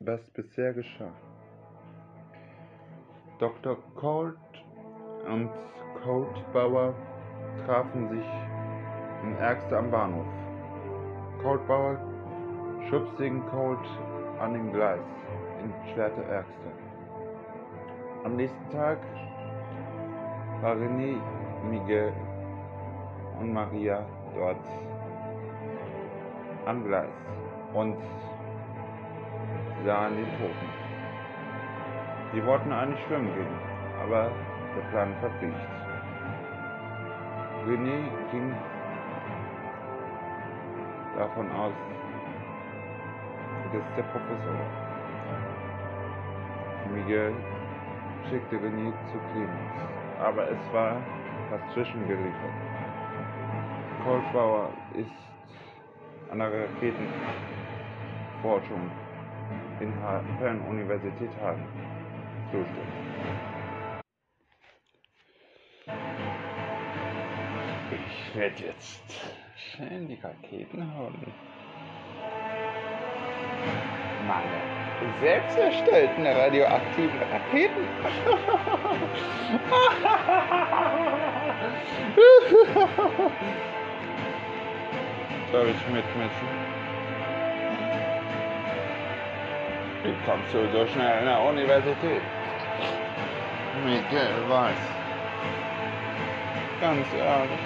was bisher geschah. Dr. Colt und Colt Bauer trafen sich in Ärgste am Bahnhof. Colt Bauer schubste den Colt an dem Gleis in Schwerte Ärgste. Am nächsten Tag war René, Miguel und Maria dort am Gleis und sahen den Toten. Sie wollten eigentlich schwimmen gehen, aber der Plan verfliegt. René ging davon aus, das ist der Professor. Miguel schickte René zu Clemens, aber es war was zwischengeliefert. Kolbauer ist an der Raketenforschung in Fernuniversität Hagen zuständig. Ich werde jetzt schön die Raketen hauen. Meine selbst erstellten radioaktiven Raketen. Soll ich mitmessen? Wie kommst du so schnell in der Universität? Miguel weiß. Ganz ehrlich.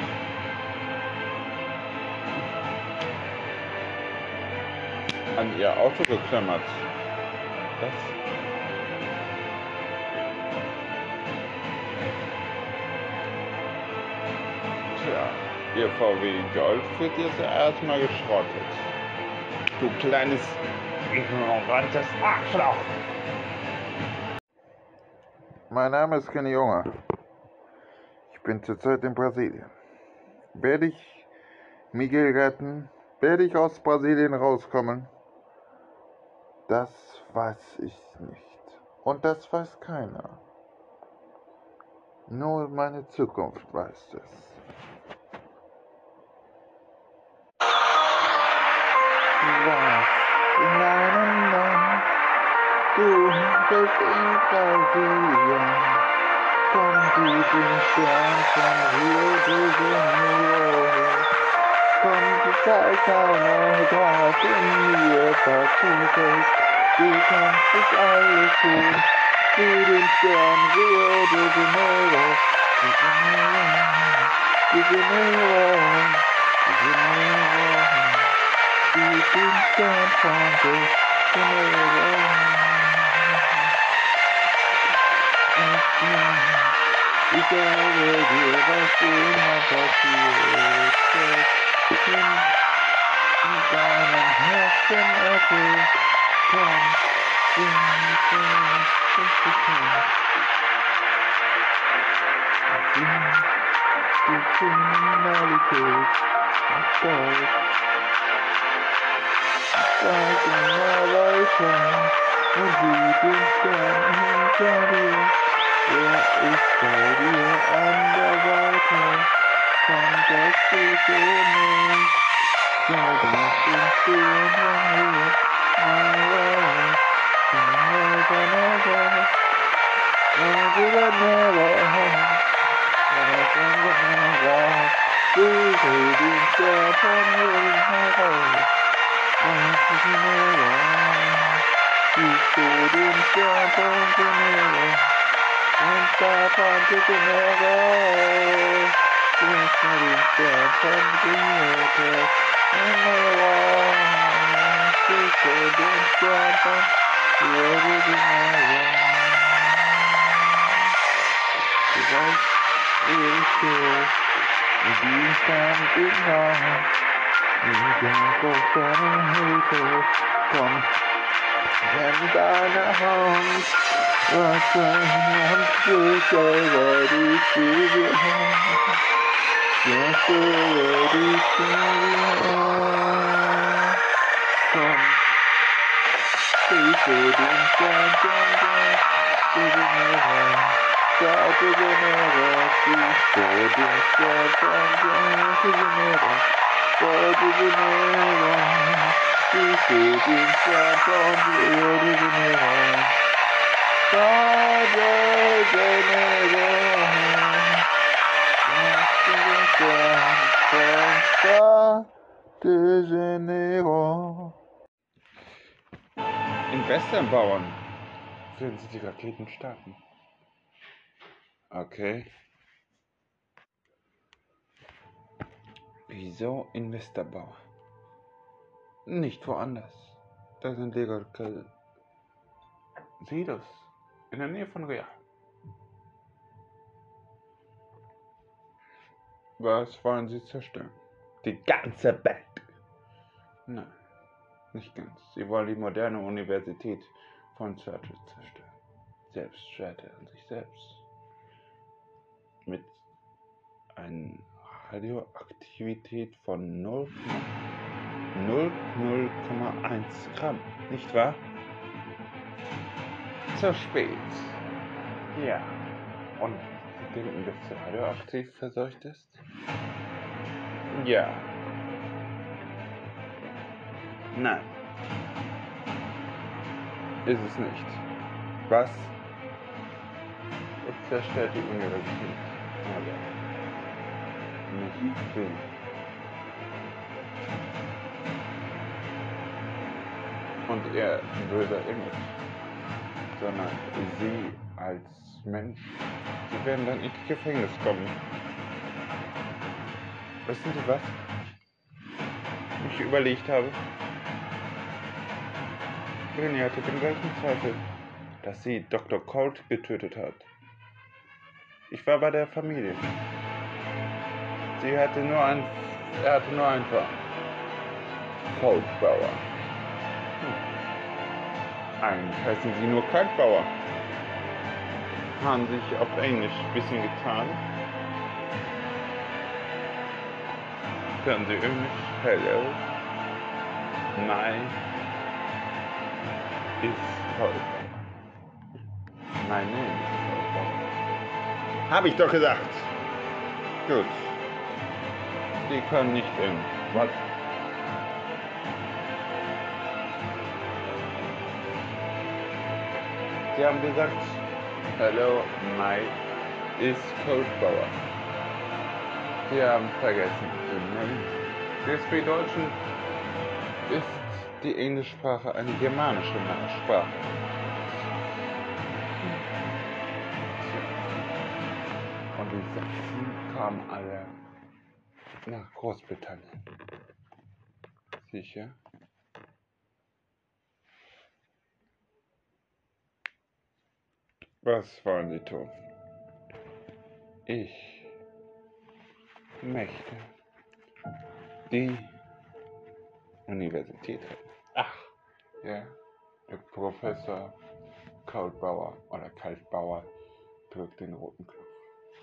An ihr Auto geklammert. Das Tja, ihr VW Golf wird jetzt erstmal geschrottet. Du kleines, ignorantes Arschloch. Mein Name ist Kenny Junge. Ich bin zurzeit in Brasilien. Werde ich Miguel retten? Werde ich aus Brasilien rauskommen? Das weiß ich nicht. Und das weiß keiner. Nur meine Zukunft weiß es. Was du bist in Brasilien, komm du den Stern von Rio de Janeiro. Komm, du sei keiner Graf in mir vertiefelt, du kannst es alles tun, für den Stern Rio de Janeiro, de Janeiro, de Janeiro, de Janeiro. You can stand from this Janeiro. You can always be a bossy in my. You can down. You I'm I thought in all I can. You. Trời địa anh đã vô thường Không trách khi thế này Sao bạn xin xin hoang liệt Ai ơi Chẳng ơi cho nó ra Em cứ bắt nó bỏ Và con bắt nó ra Cứ thử đi cho thân người hai thầy Và cứ nó bỏ Chỉ thử đi cho thân người hai thầy Nunca ponte tu nuevo. Tienes que limpiarte el dinero. En nuevo. Si te limpiarte, quiero dinero. Si vas, eres tú. Y distan ignora. Y tengo tan rico. Con. Ventana homes. 함께 저버릴 지금 저버릴 지금 이들은 짠짠짠 뜨거워라 따뜻해라 이들은 짠짠짠 뜨거워라 따뜻해라 이들은 짠짠짠 뜨거워라 de Janeiro. In Westernbauern werden sie die Raketen starten. Okay. Wieso Investorbau? Nicht woanders. Da sind legal Sieders in der Nähe von Real. Was wollen Sie zerstören? Die ganze Welt. Nein, nicht ganz. Sie wollen die moderne Universität von Churchill zerstören. Selbst scheitern an sich selbst. Mit einer Radioaktivität von 0,1 Gramm, nicht wahr? Zu spät. Ja. Und Sie denken, dass sie radioaktiv verseucht ist? Ja. Nein. Ist es nicht. Was? Es zerstört die Universität. Aber nicht sie. Und ihr böser Image, sondern sie als Mensch. Sie werden dann ins Gefängnis kommen. Wissen Sie was? Ich überlegt habe. René hatte den gleichen Zweifel, dass sie Dr. Colt getötet hat. Ich war bei der Familie. Sie hatte nur ein, er hatte nur ein Paar. Coltbauer. Hm. Eigentlich heißen sie nur Kaltbauer. Haben sich auf Englisch ein bisschen getan. Können sie Englisch? Hello. My is Coltbauer. My name is Coltbauer. Hab ich doch gesagt. Gut. Die können nicht in. Was? Sie haben gesagt, Hello, my is Coldbauer. Sie haben vergessen, DSB Deutschen ist die Englischsprache eine germanische Sprache. Und die Sachsen kamen alle nach Großbritannien. Sicher? Was wollen Sie tun? Ich möchte die Universität retten. Ach, ja, der Professor Kaltbauer oder Kaltbauer drückt den roten Knopf.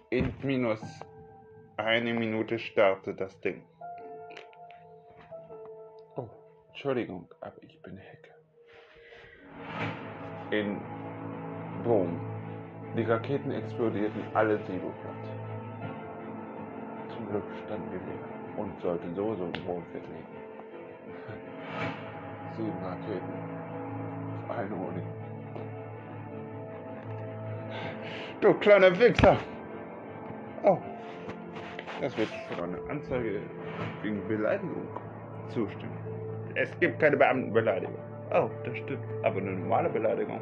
In minus eine Minute startet das Ding. Oh, Entschuldigung, aber ich bin Hacker. In Boom. Die Raketen explodierten alle Silo platt. Zum Glück standen wir wieder und sollten sowieso im Wohnviertel liegen. Sieben Raketen auf eine Uni. Du kleiner Wichser! Oh, das wird schon eine Anzeige wegen Beleidigung zustimmen. Es gibt keine Beamtenbeleidigung. Oh, das stimmt. Aber eine normale Beleidigung.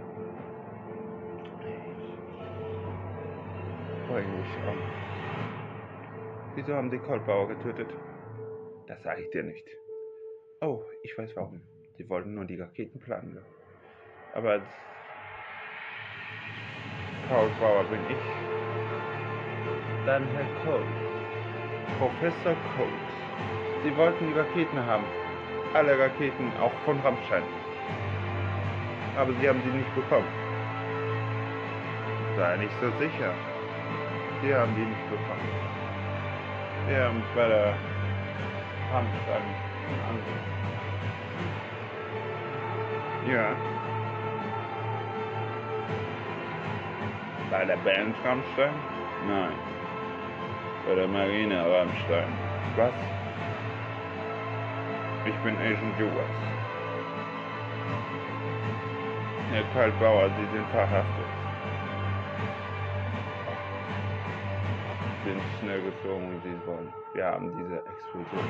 Eigentlich an. Wieso haben sie Coldbauer getötet? Das sage ich dir nicht. Oh, ich weiß warum. Sie wollten nur die Raketen planen. Aber Coldbauer bin ich. Dann Herr Cold. Professor Colt. Sie wollten die Raketen haben. Alle Raketen, auch von Rammstein. Aber sie haben sie nicht bekommen. Sei nicht so sicher. Sie haben die nicht bekommen. Wir haben bei der Rammstein angerufen. Ja. Bei der Band Rammstein? Nein bei der Marine Rammstein. Was? Ich bin Agent Juas. Herr Kaltbauer, Sie sind verhaftet. Bin schnell gezogen, wie Sie wollen. Wir haben diese Explosion.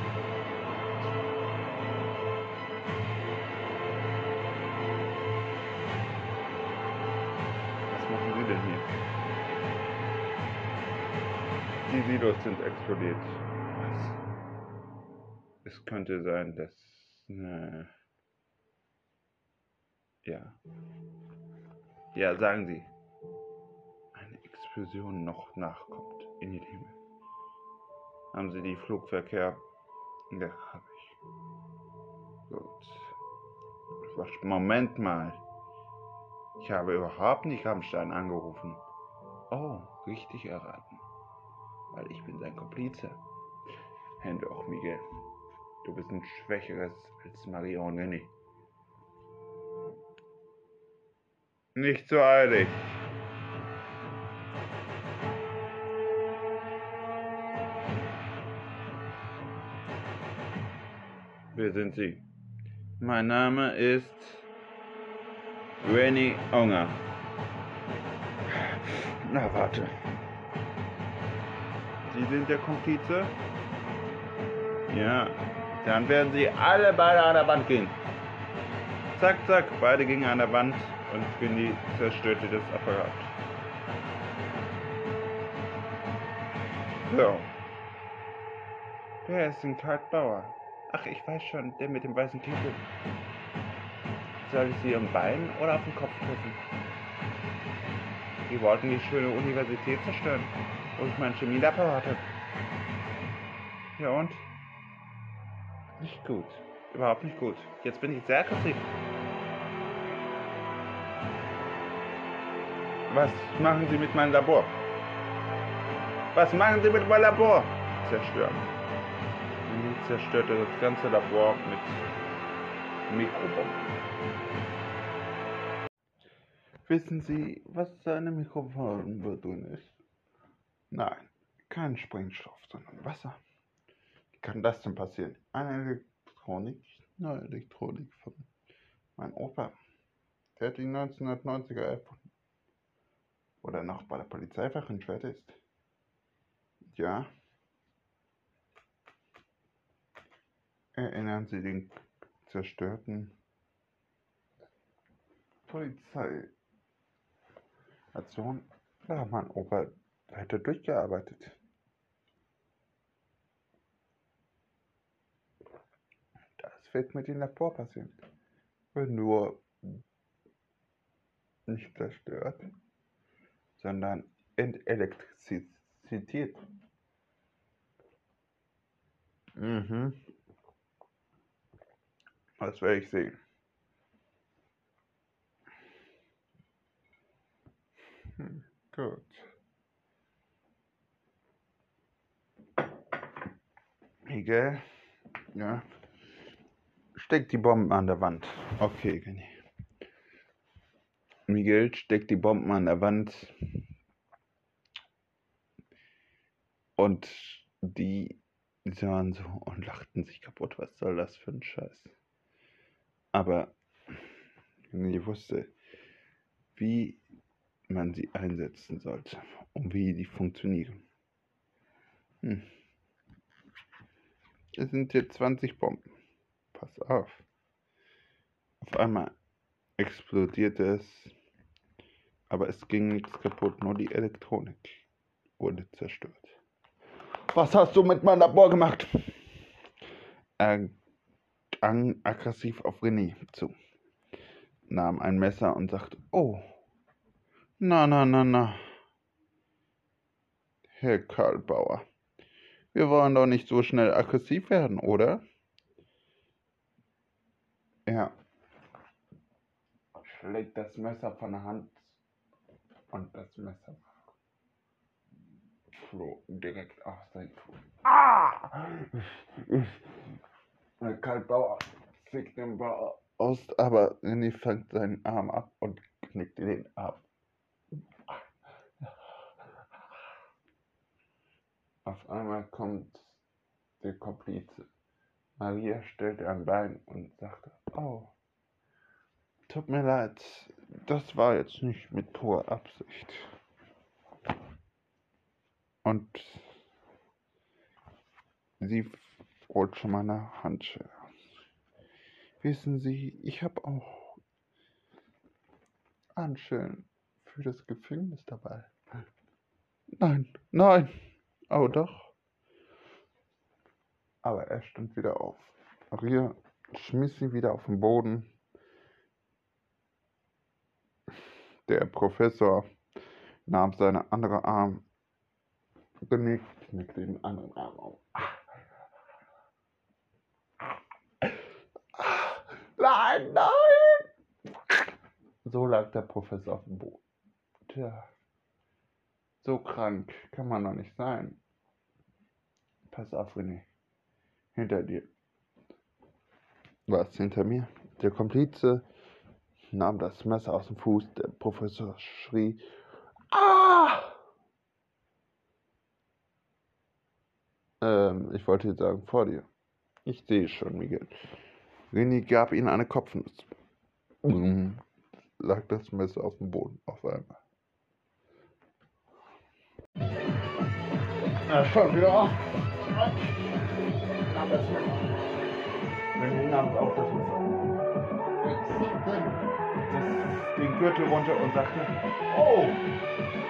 Was machen Sie denn hier? Die Silos sind explodiert. Was? Es könnte sein, dass... Ne, ja. Ja, sagen Sie. Explosion noch nachkommt in den Himmel. Haben Sie die Flugverkehr? Ja, habe ich. Gut. Moment mal. Ich habe überhaupt nicht Rammstein angerufen. Oh, richtig erraten. Weil ich bin sein Komplize. Hände auch, Miguel. Du bist ein Schwächeres als Maria und. Nicht so eilig. Wer sind Sie? Mein Name ist Renny Unger. Na, warte. Sie sind der Komplize? Ja, dann werden sie alle beide an der Wand gehen. Zack, zack, beide gingen an der Wand und Skinny zerstörte das Apparat. So. Wer ist denn Karl Bauer? Ach, ich weiß schon, der mit dem weißen Kittel. Soll ich sie am Bein oder auf den Kopf treffen? Die wollten die schöne Universität zerstören, wo ich mein Chemielabor hatte. Ja und? Nicht gut. Überhaupt nicht gut. Jetzt bin ich sehr aggressiv. Was machen Sie mit meinem Labor? Was machen Sie mit meinem Labor? Zerstören. Zerstörte das ganze Labor mit Mikrobomben. Wissen Sie, was eine Mikrobombe drin ist? Nein, kein Sprengstoff, sondern Wasser kann das denn passieren? Eine Elektronik, neue Elektronik von meinem Opa. Der hat die 1990er erfunden. Oder noch bei der Polizei verrückt ist. Ja. Erinnern Sie den zerstörten Polizei. Aktion? Da mein Opa weiter durchgearbeitet. wird mit dem Labor passieren? Wird nur nicht zerstört, sondern entelektriziert. Mhm. Das werde ich sehen. Hm, gut. Egal. Ja. Steck die Bomben an der Wand. Okay, Kenny. Miguel steckt die Bomben an der Wand. Und die sahen so und lachten sich kaputt. Was soll das für ein Scheiß? Aber ich wusste, wie man sie einsetzen sollte und wie die funktionieren. Hm. Es sind jetzt 20 Bomben pass auf. Auf einmal explodierte es, aber es ging nichts kaputt, nur die Elektronik wurde zerstört. Was hast du mit meinem Labor gemacht? Er ging aggressiv auf René zu, nahm ein Messer und sagte, oh, na, na, na, na. Herr Karlbauer, wir wollen doch nicht so schnell aggressiv werden, oder? Er schlägt das Messer von der Hand und das Messer flog direkt auf sein Fuß. Ah! Der Kaltbauer fickt den Bauer aus, aber René fängt seinen Arm ab und knickt den ab. Auf einmal kommt der Komplize. Maria stellte ein Bein und sagte, oh, tut mir leid, das war jetzt nicht mit purer Absicht. Und sie rutscht meine Handschelle. Wissen Sie, ich habe auch Handschellen für das Gefängnis dabei. Nein, nein, oh doch. Aber er stand wieder auf. Maria schmiss sie wieder auf den Boden. Der Professor nahm seine andere Arm, genickt, knickte den anderen Arm auf. Nein, nein! So lag der Professor auf dem Boden. Tja, so krank kann man doch nicht sein. Pass auf, René. Hinter dir. Was hinter mir? Der Komplize nahm das Messer aus dem Fuß. Der Professor schrie. Ah! Ähm, ich wollte jetzt sagen, vor dir. Ich sehe schon, Miguel. René gab ihm eine Kopfnuss. Mhm. Lag das Messer auf dem Boden auf einmal. Er schon wieder auf. René nahm auch das Messer. Den Gürtel runter und sagte, oh,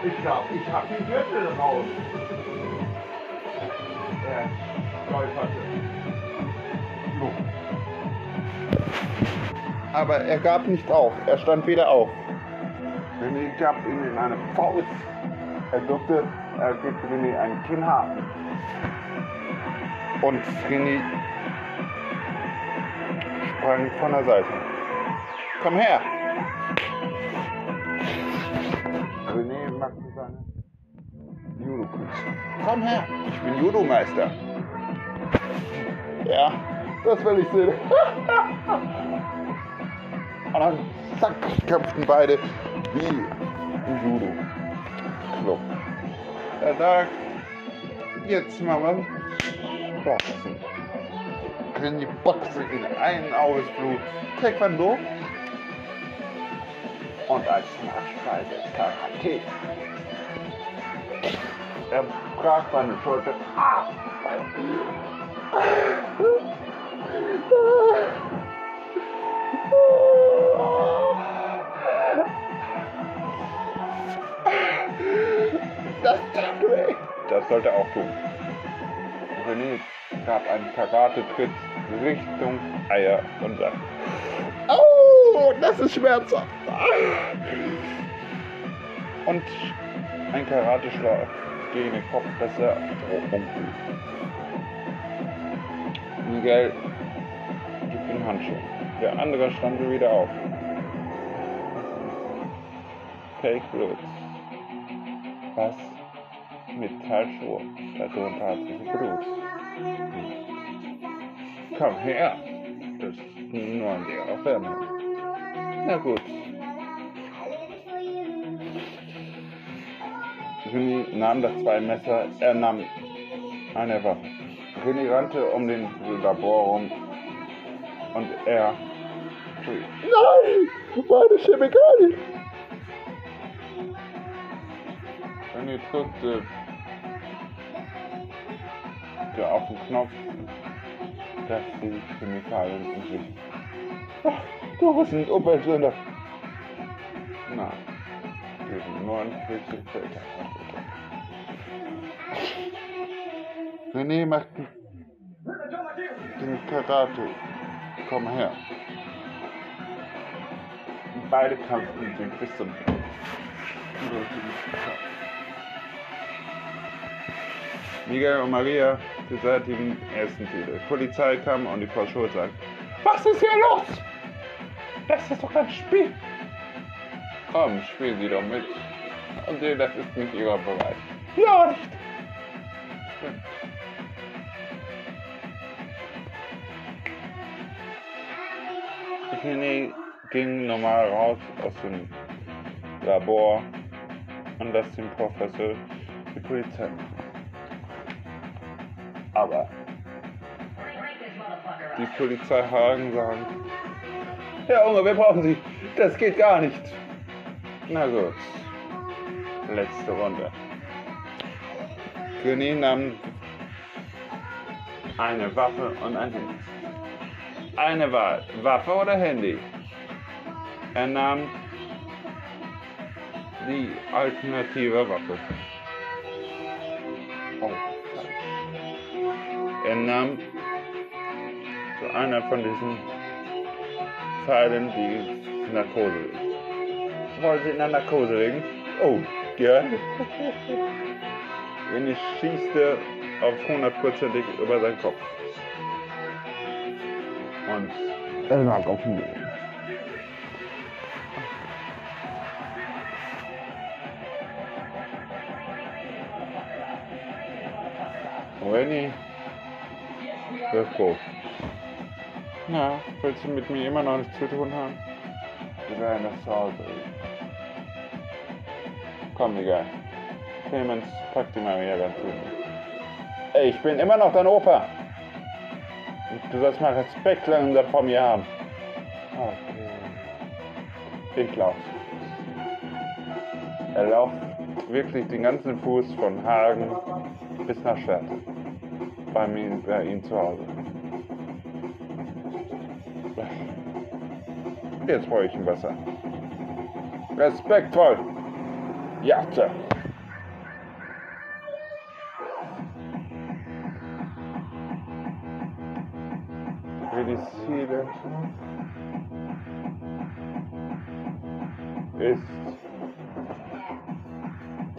ich glaube, ich habe den Gürtel raus. Er stolperte. So. Aber er gab nicht auf. Er stand wieder auf. René gab ihm eine Faust. Er durfte, er gibt René einen Kinnhaken. Und René sprang von der Seite. Komm her! René machte seine Judo-Kunst. Komm her! Ich bin Judo-Meister. Ja, das will ich sehen. Und dann zack, kämpften beide wie im Judo. Club. Er sagt, jetzt machen wir Boxen. Können die Boxen in ein Auges Blut. Taekwondo. Und als Nachspeise Karate. Er brach seine Schulter. Ah! Das tat weh. Das sollte auch tun. René gab einen Karate-Tritt Richtung Eier und sagte, Oh, das ist schmerzhaft. Und ein Karateschlag gegen den Kopf, dass er Miguel gibt den Handschuh. Der andere stand wieder auf. Fake Blut. Was? Metallschuhe. Darunter hat sich Blut. Komm her. Das ist nur ein leerer Film. Na gut. René nahm das zwei Messer, er nahm eine Waffe. René rannte um den Labor rum und er Nein! Meine Chemikalien! René drückte der auf den Knopf, dass die Chemikalien in sich. Ach, du bist ein Umweltsünder. Nein, wir sind nur ein Stückchen René macht den Karate. Komm her. Beide kämpften sich bis zum Miguel und Maria beseitigen ersten Titel. Die Polizei kam und die Frau Schulz sagt, was ist hier los? Das ist doch ein Spiel. Komm, spielen Sie doch mit. Und das ist nicht Ihrer Bereich. Ja, nicht. René ging normal raus aus dem Labor und lässt den Professor die Polizei. Aber die Polizei Hagen sagen, Herr Unger, wir brauchen Sie. Das geht gar nicht. Na gut. Letzte Runde. König nahm eine Waffe und ein Handy. Eine Wahl. Waffe oder Handy? Er nahm die alternative Waffe. Oh, er nahm zu einer von diesen Pfeilen die Narkose. Wollen Sie in der Narkose legen? Oh, ja. Und ich schießte auf 100%ig über seinen Kopf. Und er lag auf dem Boden. Renny, wirf groß. Na, willst du mit mir immer noch nichts zu tun haben? Wir werden das zu Hause reden. Komm, egal. Clemens, pack die Maria ganz gut. Ey, ich bin immer noch dein Opa. Du sollst mal Respekt langsam vor mir haben. Okay. Ich lauf. Er lauft wirklich den ganzen Fuß von Hagen bis nach Schwerte. Bei, mir, bei ihm zu Hause. Jetzt brauche ich ein Wasser. Respektvoll. Ja, Sir. Ziele ist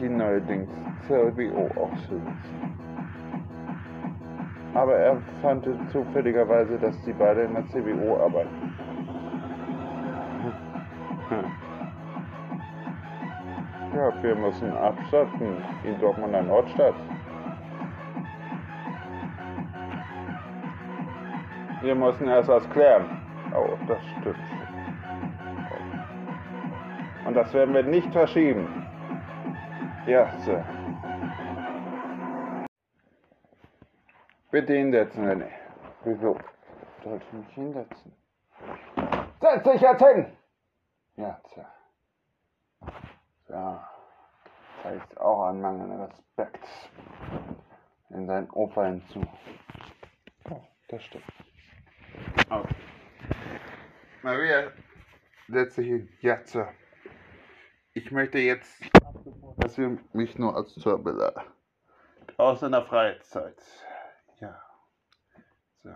die neuerdings CLBO auszusetzen. Aber er fand zufälligerweise, dass die beide in der CBO arbeiten. Ja, wir müssen abstatten in Dortmunder Nordstadt. Wir müssen erst was klären. Oh, das stimmt. Und das werden wir nicht verschieben. Ja, Sir. Bitte hinsetzen, René. Wieso? Sollte ich mich hinsetzen? Setz dich jetzt hin! Ja, Sir. Ja, zeigt auch einen mangelnden Respekt in seinen Opa hinzu. Oh, das stimmt. Okay. Maria, setz dich hin. Ja, Sir. Ich möchte jetzt, dass wir mich nur als Zörbler aus einer Freizeit. Ja. So.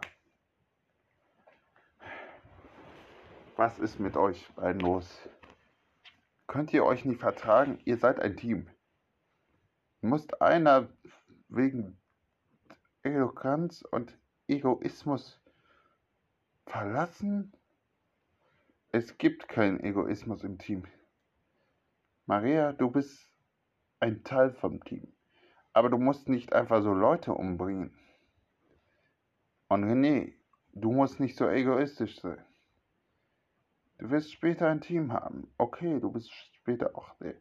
Was ist mit euch beiden los? Könnt ihr euch nicht vertragen? Ihr seid ein Team. Muss einer wegen Eloquenz und Egoismus verlassen? Es gibt keinen Egoismus im Team. Maria, du bist ein Teil vom Team. Aber du musst nicht einfach so Leute umbringen. Und René, du musst nicht so egoistisch sein. Du wirst später ein Team haben. Okay, du bist später auch der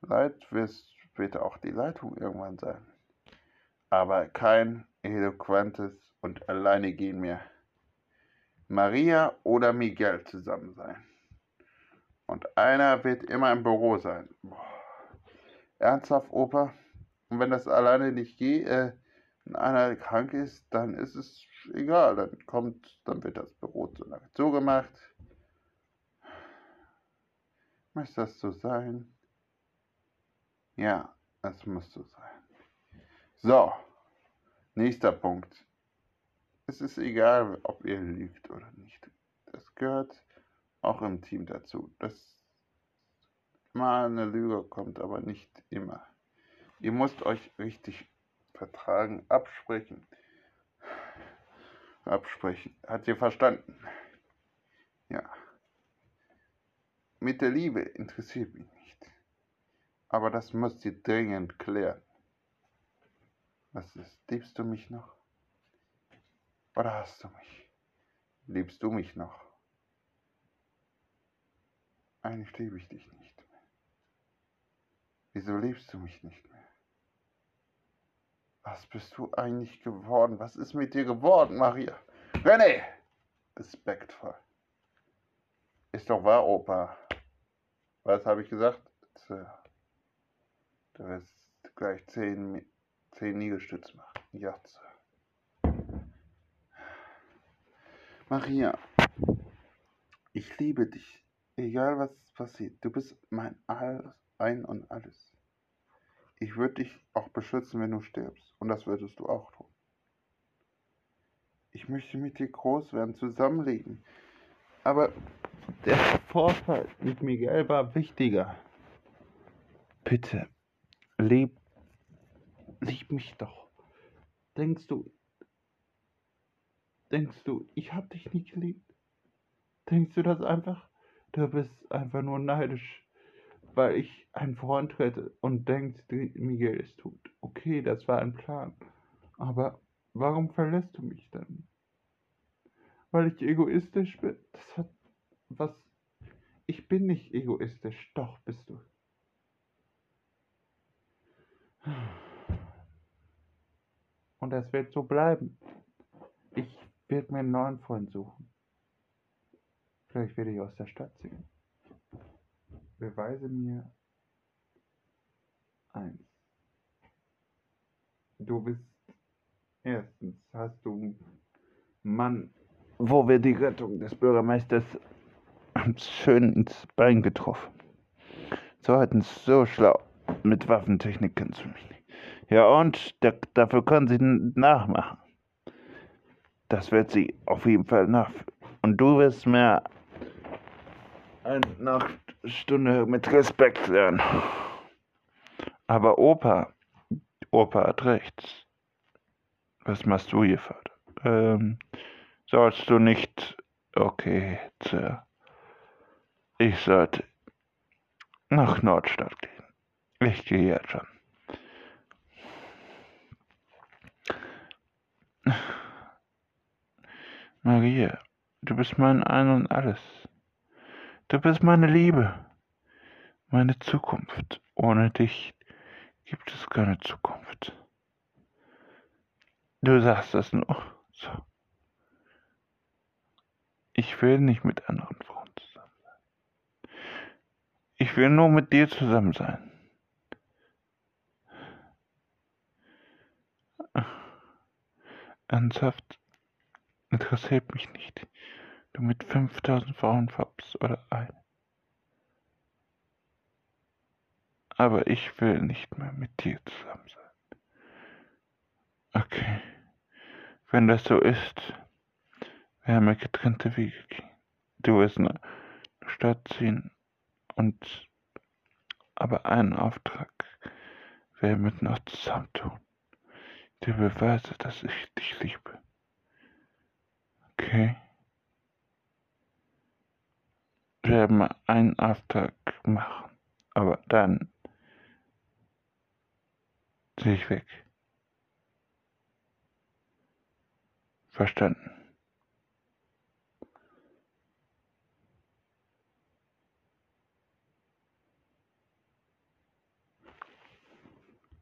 Leit, wirst später auch die Leitung irgendwann sein. Aber kein eloquentes und alleine gehen mehr. Maria oder Miguel zusammen sein. Und einer wird immer im Büro sein. Boah. Ernsthaft, Opa? Und wenn das alleine nicht geht, äh, wenn einer krank ist, dann ist es egal. Dann kommt, dann wird das Büro so lange zugemacht. Muss das so sein? Ja, es muss so sein. So, nächster Punkt. Es ist egal, ob ihr lügt oder nicht. Das gehört auch im Team dazu. Das mal eine Lüge kommt, aber nicht immer. Ihr müsst euch richtig vertragen, absprechen. Absprechen. Hat ihr verstanden? Ja. Mit der Liebe interessiert mich nicht. Aber das müsst ihr dringend klären. Was ist? Liebst du mich noch? Oder hast du mich? Liebst du mich noch? Eigentlich liebe ich dich nicht mehr. Wieso liebst du mich nicht mehr? Was bist du eigentlich geworden? Was ist mit dir geworden, Maria? René! Respektvoll. Ist doch wahr, Opa. Was habe ich gesagt? Du wirst gleich zehn, zehn Liegestütze machen. Ja, Sir. Maria, ich liebe dich. Egal was passiert. Du bist mein alles, ein und alles. Ich würde dich auch beschützen, wenn du stirbst. Und das würdest du auch tun. Ich möchte mit dir groß werden, zusammenleben. Aber der Vorfall mit Miguel war wichtiger. Bitte, lieb, lieb mich doch. Denkst du, denkst du, ich hab dich nicht geliebt? Denkst du das einfach? Du bist einfach nur neidisch, weil ich einen Freund rette und denkst, Miguel ist tot. Okay, das war ein Plan. Aber warum verlässt du mich dann? Weil ich egoistisch bin? Das hat was. Ich bin nicht egoistisch, doch bist du. Und das wird so bleiben. Ich werde mir einen neuen Freund suchen. Vielleicht werde ich aus der Stadt ziehen. Beweise mir eins. Du bist erstens hast du Mann, wo wir die Rettung des Bürgermeisters schön ins Bein getroffen. Zweitens so schlau mit Waffentechnik kennst du mich nicht. Ja und da, dafür können sie nachmachen. Das wird sie auf jeden Fall nachführen. Und du wirst mir eine Nachtstunde mit Respekt lernen. Aber Opa, Opa hat recht. Was machst du hier, Vater? Ähm, sollst du nicht. Okay, Sir. Ich sollte nach Nordstadt gehen. Ich gehe jetzt schon. Maria, du bist mein Ein und Alles. Du bist meine Liebe, meine Zukunft. Ohne dich gibt es keine Zukunft. Du sagst das nur so. Ich will nicht mit anderen Frauen zusammen sein. Ich will nur mit dir zusammen sein. Ernsthaft interessiert mich nicht du mit 5000 Frauen fabst oder ein. Aber ich will nicht mehr mit dir zusammen sein. Okay. Wenn das so ist, werden wir getrennte Wege gehen. Du wirst eine Stadt ziehen und aber einen Auftrag werden wir noch zusammentun. Die Beweise, dass ich dich liebe. Okay? wir einen Auftrag machen. Aber dann ziehe ich weg. Verstanden.